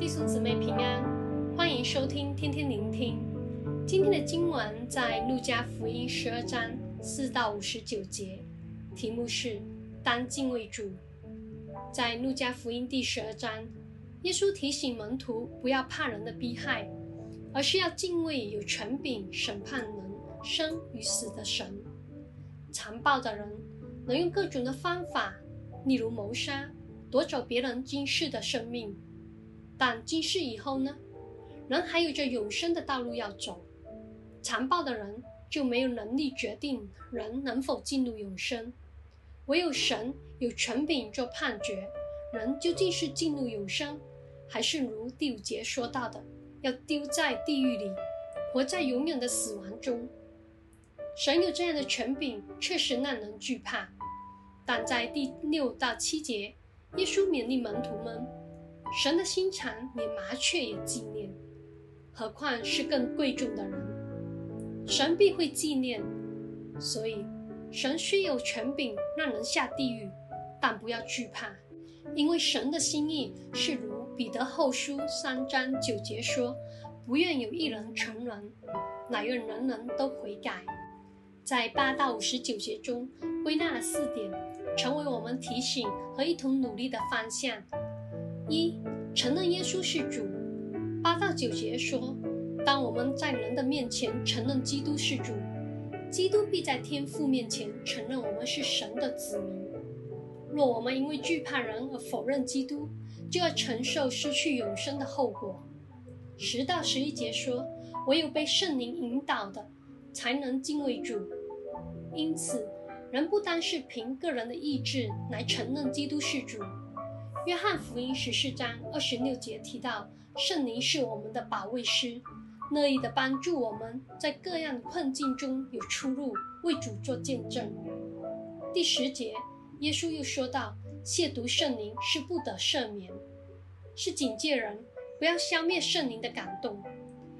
弟兄姊妹平安，欢迎收听天天聆听。今天的经文在路加福音十二章四到五十九节，题目是当敬畏主。在路加福音第十二章，耶稣提醒门徒不要怕人的逼害，而是要敬畏有权柄审判人生与死的神。残暴的人能用各种的方法，例如谋杀，夺走别人今世的生命。但今世以后呢？人还有着永生的道路要走。残暴的人就没有能力决定人能否进入永生，唯有神有权柄做判决，人究竟是进入永生，还是如第五节说到的，要丢在地狱里，活在永远的死亡中。神有这样的权柄，确实让人惧怕。但在第六到七节，耶稣勉励门徒们。神的心肠连麻雀也纪念，何况是更贵重的人？神必会纪念，所以神虽有权柄让人下地狱，但不要惧怕，因为神的心意是如彼得后书三章九节说：“不愿有一人沉沦，乃愿人人都悔改。”在八到五十九节中归纳了四点，成为我们提醒和一同努力的方向。一、承认耶稣是主。八到九节说，当我们在人的面前承认基督是主，基督必在天父面前承认我们是神的子民。若我们因为惧怕人而否认基督，就要承受失去永生的后果。十到十一节说，唯有被圣灵引导的，才能敬畏主。因此，人不单是凭个人的意志来承认基督是主。约翰福音十四章二十六节提到，圣灵是我们的保卫师，乐意的帮助我们在各样困境中有出路，为主做见证。第十节，耶稣又说到，亵渎圣灵是不得赦免，是警戒人不要消灭圣灵的感动，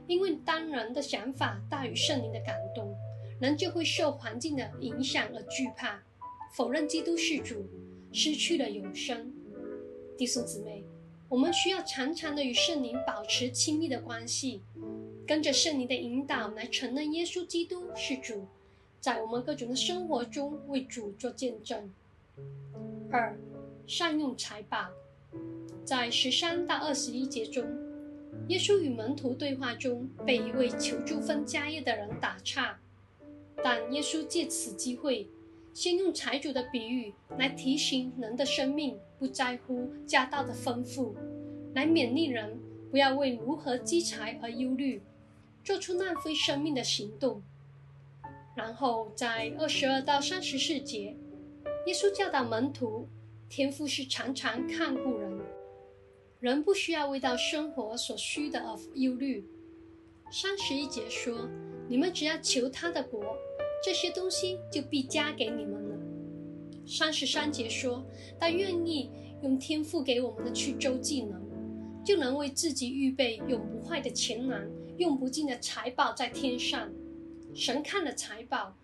因为当人的想法大于圣灵的感动，人就会受环境的影响而惧怕，否认基督是主，失去了永生。弟兄姊妹，我们需要常常的与圣灵保持亲密的关系，跟着圣灵的引导来承认耶稣基督是主，在我们各种的生活中为主做见证。二，善用财宝，在十三到二十一节中，耶稣与门徒对话中被一位求助分家业的人打岔，但耶稣借此机会。先用财主的比喻来提醒人的生命不在乎家道的丰富，来勉励人不要为如何积财而忧虑，做出浪费生命的行动。然后在二十二到三十四节，耶稣教导门徒，天父是常常看顾人，人不需要为到生活所需的而忧虑。三十一节说，你们只要求他的国。这些东西就必加给你们。三十三节说，他愿意用天父给我们的去周技能，就能为自己预备永不坏的钱囊，用不尽的财宝在天上。神看了财宝，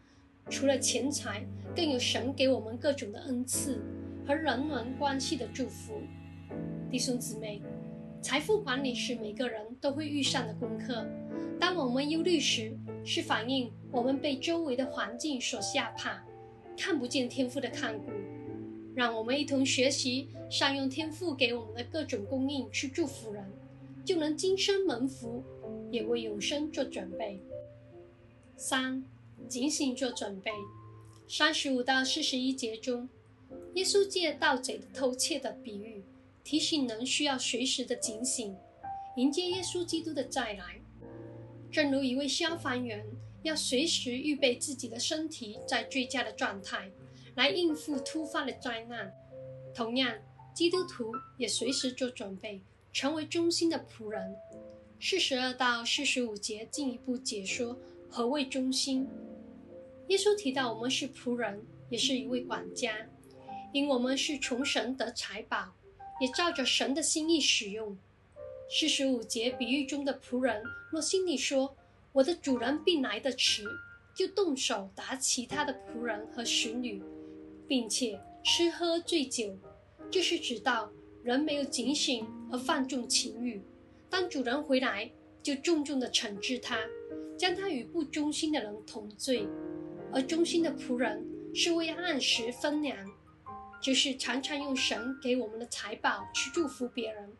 除了钱财，更有神给我们各种的恩赐和人伦关系的祝福。弟兄姊妹，财富管理是每个人都会遇上的功课。当我们忧虑时，是反映我们被周围的环境所吓怕，看不见天赋的看顾。让我们一同学习善用天赋给我们的各种供应去祝福人，就能今生蒙福，也为永生做准备。三，警醒做准备。三十五到四十一节中，耶稣借盗贼的偷窃的比喻，提醒人需要随时的警醒，迎接耶稣基督的再来。正如一位消防员要随时预备自己的身体在最佳的状态，来应付突发的灾难，同样，基督徒也随时做准备，成为忠心的仆人。四十二到四十五节进一步解说何谓忠心。耶稣提到我们是仆人，也是一位管家，因我们是从神得财宝，也照着神的心意使用。四十五节比喻中的仆人，若心里说：“我的主人必来得迟”，就动手打其他的仆人和使女，并且吃喝醉酒，就是指到人没有警醒而放纵情欲，当主人回来，就重重的惩治他，将他与不忠心的人同罪。而忠心的仆人是为按时分粮，就是常常用神给我们的财宝去祝福别人。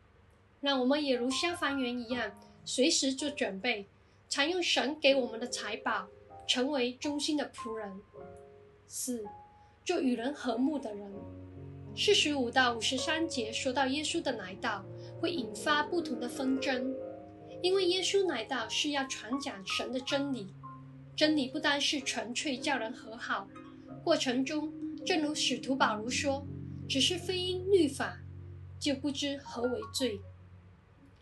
让我们也如消防员一样，随时做准备，常用神给我们的财宝，成为忠心的仆人。四，做与人和睦的人。四十五到五十三节说到耶稣的来到会引发不同的纷争，因为耶稣来到是要传讲神的真理。真理不单是纯粹叫人和好，过程中，正如使徒保罗说，只是非因律法，就不知何为罪。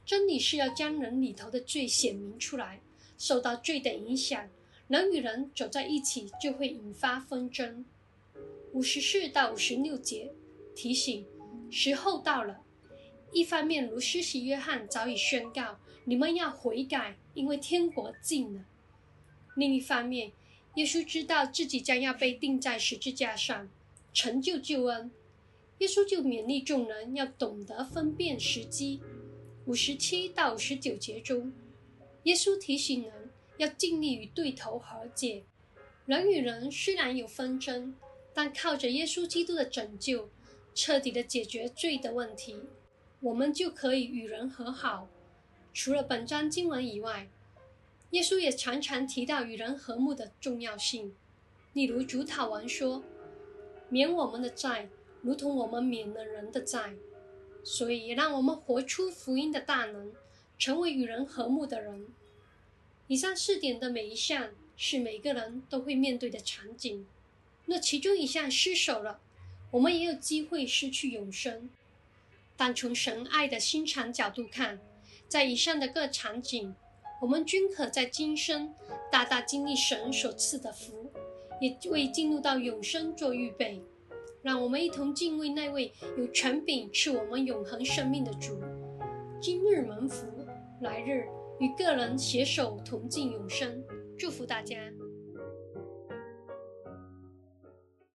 真理是要将人里头的罪显明出来，受到罪的影响，人与人走在一起就会引发纷争。五十四到五十六节提醒，时候到了。一方面，如施洗约翰早已宣告，你们要悔改，因为天国近了。另一方面，耶稣知道自己将要被钉在十字架上，成就救恩。耶稣就勉励众人要懂得分辨时机。五十七到五十九节中，耶稣提醒人要尽力与对头和解。人与人虽然有纷争，但靠着耶稣基督的拯救，彻底的解决罪的问题，我们就可以与人和好。除了本章经文以外，耶稣也常常提到与人和睦的重要性，例如主祷文说：“免我们的债，如同我们免了人的债。”所以，让我们活出福音的大能，成为与人和睦的人。以上四点的每一项是每个人都会面对的场景。若其中一项失守了，我们也有机会失去永生。但从神爱的心肠角度看，在以上的各场景，我们均可在今生大大经历神所赐的福，也为进入到永生做预备。让我们一同敬畏那位有权柄赐我们永恒生命的主。今日蒙福，来日与个人携手同进永生。祝福大家。